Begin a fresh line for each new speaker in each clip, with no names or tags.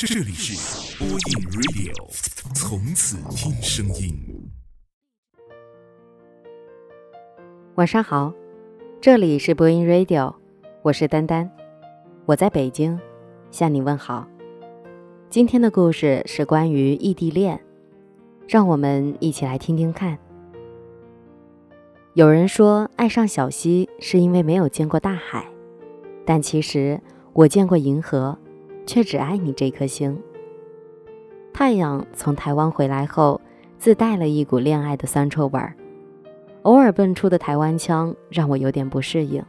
这里是播音 Radio，从此听声音。
晚上好，这里是播音 Radio，我是丹丹，我在北京向你问好。今天的故事是关于异地恋，让我们一起来听听看。有人说爱上小溪是因为没有见过大海，但其实我见过银河，却只爱你这颗星。太阳从台湾回来后，自带了一股恋爱的酸臭味儿，偶尔蹦出的台湾腔让我有点不适应。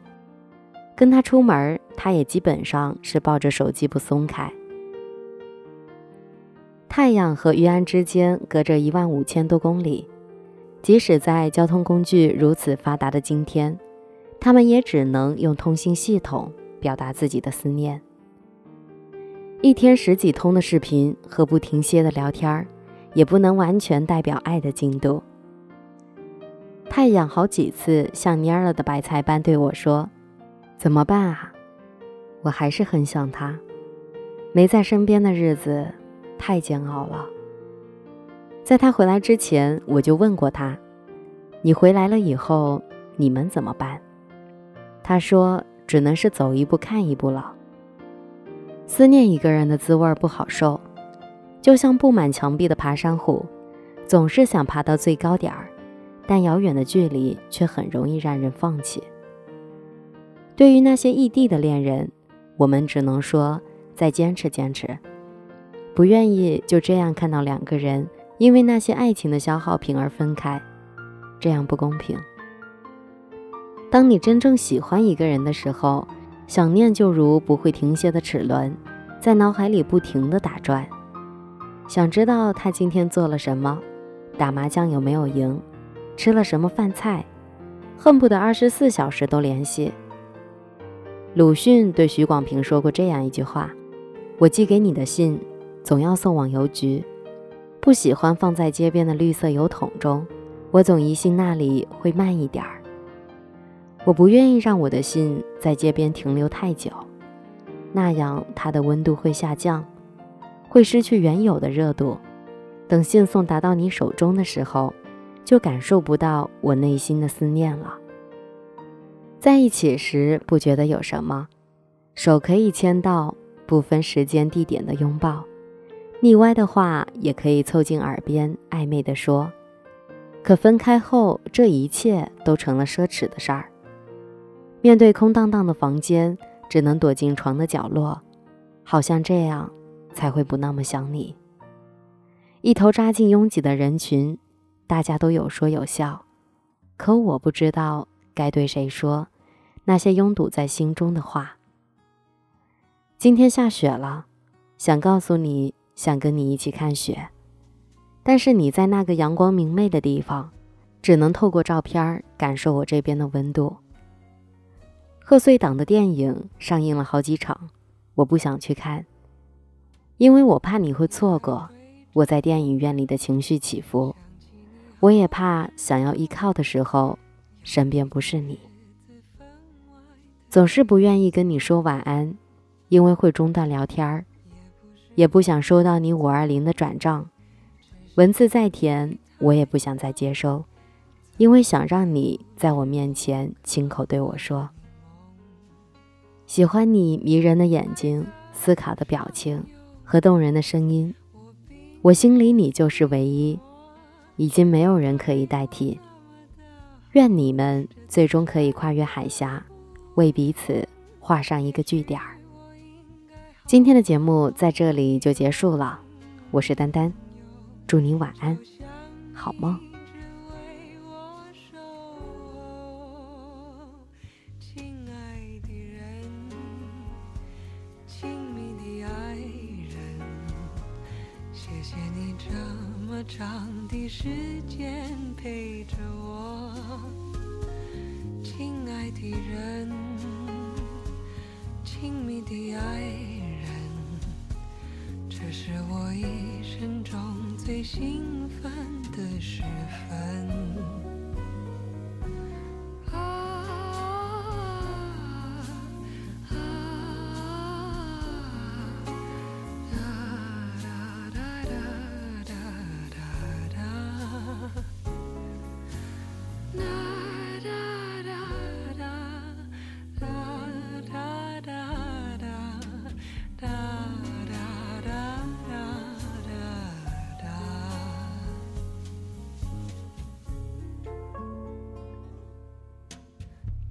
跟他出门，他也基本上是抱着手机不松开。太阳和玉安之间隔着一万五千多公里。即使在交通工具如此发达的今天，他们也只能用通信系统表达自己的思念。一天十几通的视频和不停歇的聊天儿，也不能完全代表爱的进度。太阳好几次像蔫了的白菜般对我说：“怎么办啊？我还是很想他，没在身边的日子太煎熬了。”在他回来之前，我就问过他：“你回来了以后，你们怎么办？”他说：“只能是走一步看一步了。思念一个人的滋味不好受，就像布满墙壁的爬山虎，总是想爬到最高点儿，但遥远的距离却很容易让人放弃。对于那些异地的恋人，我们只能说再坚持坚持，不愿意就这样看到两个人。”因为那些爱情的消耗品而分开，这样不公平。当你真正喜欢一个人的时候，想念就如不会停歇的齿轮，在脑海里不停地打转。想知道他今天做了什么，打麻将有没有赢，吃了什么饭菜，恨不得二十四小时都联系。鲁迅对许广平说过这样一句话：“我寄给你的信，总要送往邮局。”不喜欢放在街边的绿色油桶中，我总疑心那里会慢一点儿。我不愿意让我的信在街边停留太久，那样它的温度会下降，会失去原有的热度。等信送达到你手中的时候，就感受不到我内心的思念了。在一起时不觉得有什么，手可以牵到，不分时间地点的拥抱。腻歪的话也可以凑近耳边暧昧地说，可分开后，这一切都成了奢侈的事儿。面对空荡荡的房间，只能躲进床的角落，好像这样才会不那么想你。一头扎进拥挤的人群，大家都有说有笑，可我不知道该对谁说那些拥堵在心中的话。今天下雪了，想告诉你。想跟你一起看雪，但是你在那个阳光明媚的地方，只能透过照片感受我这边的温度。贺岁档的电影上映了好几场，我不想去看，因为我怕你会错过我在电影院里的情绪起伏。我也怕想要依靠的时候，身边不是你。总是不愿意跟你说晚安，因为会中断聊天儿。也不想收到你五二零的转账，文字再甜，我也不想再接收，因为想让你在我面前亲口对我说：“喜欢你迷人的眼睛、思考的表情和动人的声音，我心里你就是唯一，已经没有人可以代替。愿你们最终可以跨越海峡，为彼此画上一个句点儿。”今天的节目在这里就结束了，我是丹丹，祝你晚安，好梦。时间陪着我，亲爱的人，亲密的爱人。这是我一生中最幸福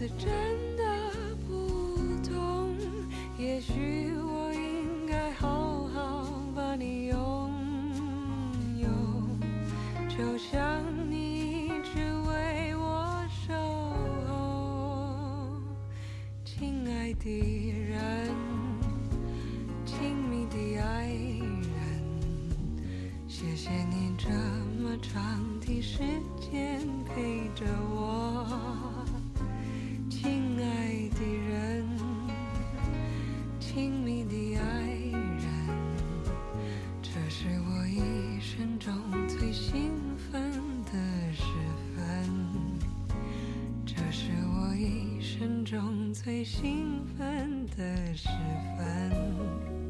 次真的不同。也许我应该好好把你拥有，就像你一直为我守候，亲爱的最兴奋的时分。